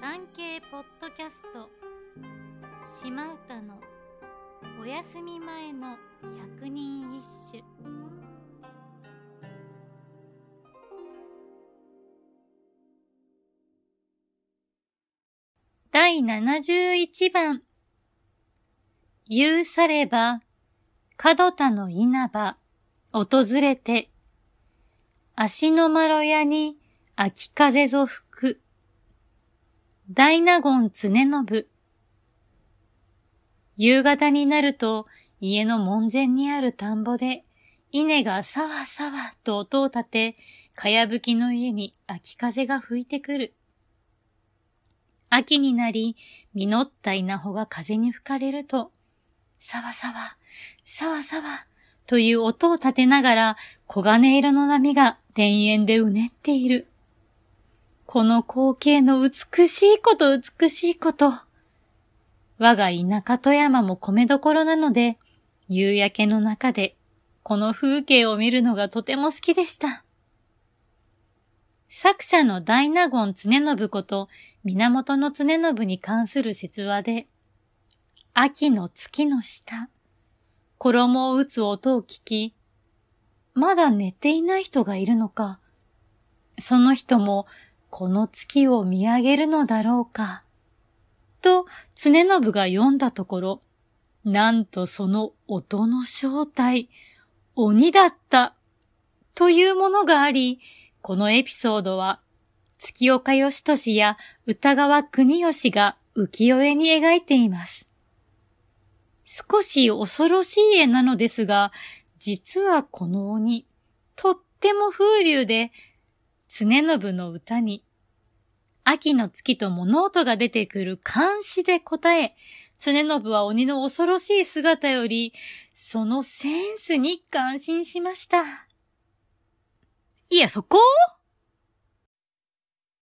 産経ポッドキャスト。島唄のお休み前の百人一首。第71番。言うされば角田の稲葉訪れて足のまろやに秋風ぞ吹く大納言常信。夕方になると家の門前にある田んぼで稲がさわさわと音を立て、かやぶきの家に秋風が吹いてくる。秋になり、実った稲穂が風に吹かれると、さわさわ、さわさわ、という音を立てながら、黄金色の波が田園でうねっている。この光景の美しいこと美しいこと。我が田舎富山も米どころなので、夕焼けの中でこの風景を見るのがとても好きでした。作者の大納言常信こと源の常信に関する説話で、秋の月の下、衣を打つ音を聞き、まだ寝ていない人がいるのか、その人もこの月を見上げるのだろうか？と、常信が読んだところ、なんとその音の正体、鬼だった、というものがあり、このエピソードは、月岡義俊や歌川国義が浮世絵に描いています。少し恐ろしい絵なのですが、実はこの鬼、とっても風流で、常信の歌に、秋の月と物音が出てくる監視で答え、常信は鬼の恐ろしい姿より、そのセンスに感心しました。いや、そこ？